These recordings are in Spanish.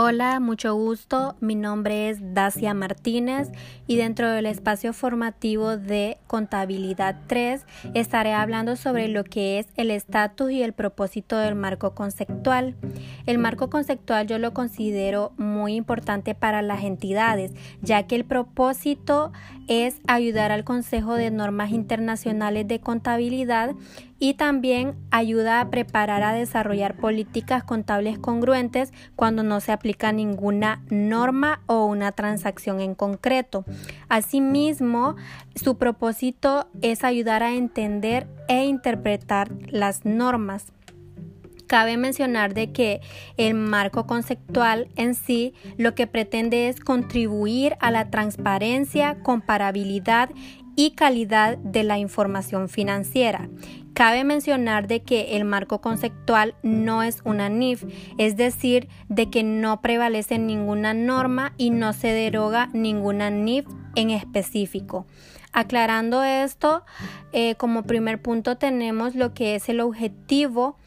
Hola, mucho gusto. Mi nombre es Dacia Martínez y dentro del espacio formativo de Contabilidad 3 estaré hablando sobre lo que es el estatus y el propósito del marco conceptual. El marco conceptual yo lo considero muy importante para las entidades, ya que el propósito es ayudar al Consejo de Normas Internacionales de Contabilidad y también ayuda a preparar a desarrollar políticas contables congruentes cuando no se aplica ninguna norma o una transacción en concreto. Asimismo, su propósito es ayudar a entender e interpretar las normas. Cabe mencionar de que el marco conceptual en sí lo que pretende es contribuir a la transparencia, comparabilidad y calidad de la información financiera. Cabe mencionar de que el marco conceptual no es una NIF, es decir, de que no prevalece ninguna norma y no se deroga ninguna NIF en específico. Aclarando esto, eh, como primer punto tenemos lo que es el objetivo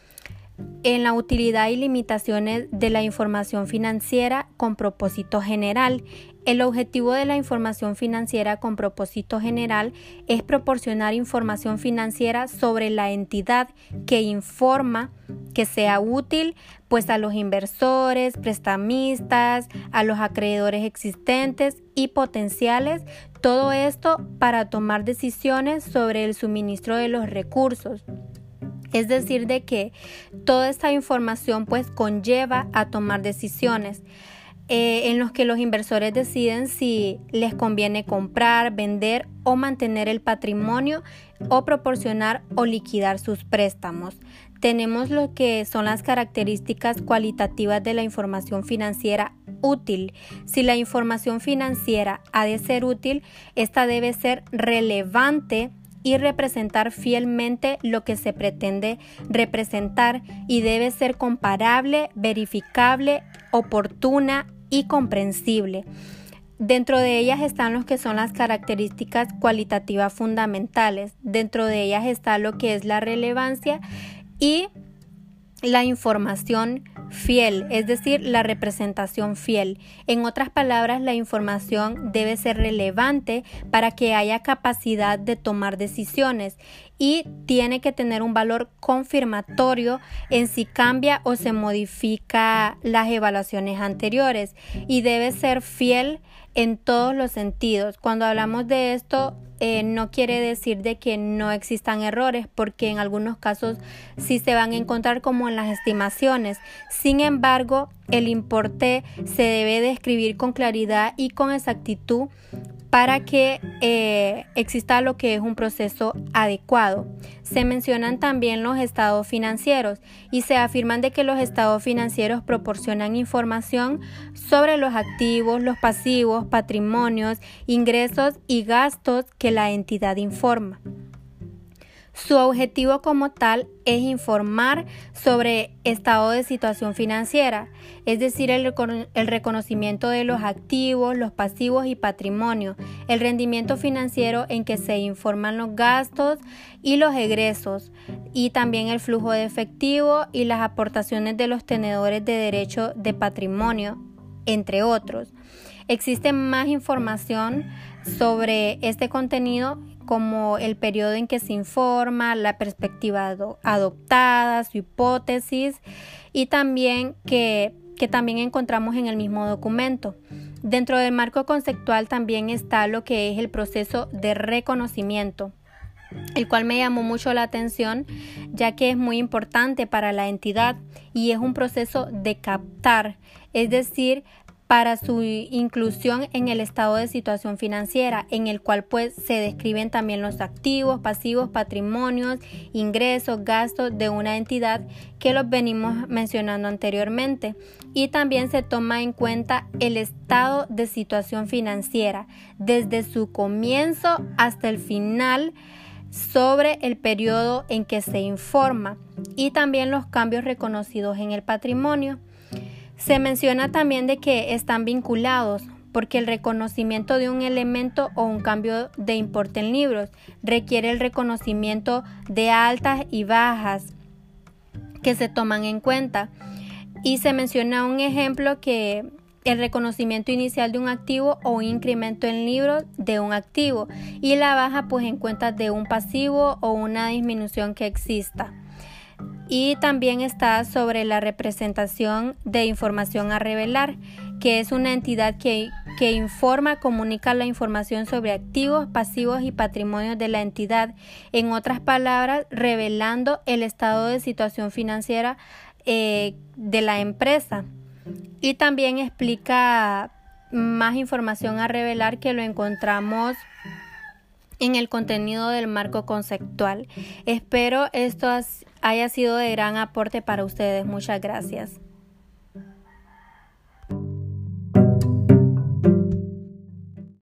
en la utilidad y limitaciones de la información financiera con propósito general. El objetivo de la información financiera con propósito general es proporcionar información financiera sobre la entidad que informa que sea útil pues a los inversores, prestamistas, a los acreedores existentes y potenciales, todo esto para tomar decisiones sobre el suministro de los recursos. Es decir, de que toda esta información pues conlleva a tomar decisiones. Eh, en los que los inversores deciden si les conviene comprar, vender o mantener el patrimonio o proporcionar o liquidar sus préstamos. Tenemos lo que son las características cualitativas de la información financiera útil. Si la información financiera ha de ser útil, esta debe ser relevante y representar fielmente lo que se pretende representar y debe ser comparable, verificable, oportuna y comprensible. Dentro de ellas están los que son las características cualitativas fundamentales. Dentro de ellas está lo que es la relevancia y la información fiel, es decir, la representación fiel. En otras palabras, la información debe ser relevante para que haya capacidad de tomar decisiones y tiene que tener un valor confirmatorio en si cambia o se modifica las evaluaciones anteriores y debe ser fiel en todos los sentidos. Cuando hablamos de esto, eh, no quiere decir de que no existan errores, porque en algunos casos sí se van a encontrar como en las estimaciones. Sin embargo, el importe se debe describir con claridad y con exactitud para que eh, exista lo que es un proceso adecuado. Se mencionan también los estados financieros y se afirman de que los estados financieros proporcionan información sobre los activos, los pasivos, patrimonios, ingresos y gastos que la entidad informa. Su objetivo como tal es informar sobre estado de situación financiera, es decir, el, reconocimiento de los activos, los pasivos y patrimonio, el rendimiento financiero en que se informan los gastos y los egresos, y también el flujo de efectivo y las aportaciones de los tenedores de derecho de patrimonio, entre otros. Existe más información sobre este contenido como el periodo en que se informa, la perspectiva adoptada, su hipótesis y también que, que también encontramos en el mismo documento. Dentro del marco conceptual también está lo que es el proceso de reconocimiento, el cual me llamó mucho la atención ya que es muy importante para la entidad y es un proceso de captar, es decir, para su inclusión en el estado de situación financiera, en el cual pues se describen también los activos, pasivos, patrimonios, ingresos, gastos de una entidad que los venimos mencionando anteriormente. Y también se toma en cuenta el estado de situación financiera desde su comienzo hasta el final sobre el periodo en que se informa y también los cambios reconocidos en el patrimonio. Se menciona también de que están vinculados porque el reconocimiento de un elemento o un cambio de importe en libros requiere el reconocimiento de altas y bajas que se toman en cuenta. Y se menciona un ejemplo que el reconocimiento inicial de un activo o un incremento en libros de un activo y la baja pues en cuentas de un pasivo o una disminución que exista. Y también está sobre la representación de información a revelar, que es una entidad que, que informa, comunica la información sobre activos, pasivos y patrimonios de la entidad. En otras palabras, revelando el estado de situación financiera eh, de la empresa. Y también explica más información a revelar que lo encontramos en el contenido del marco conceptual. Espero esto haya sido de gran aporte para ustedes. Muchas gracias.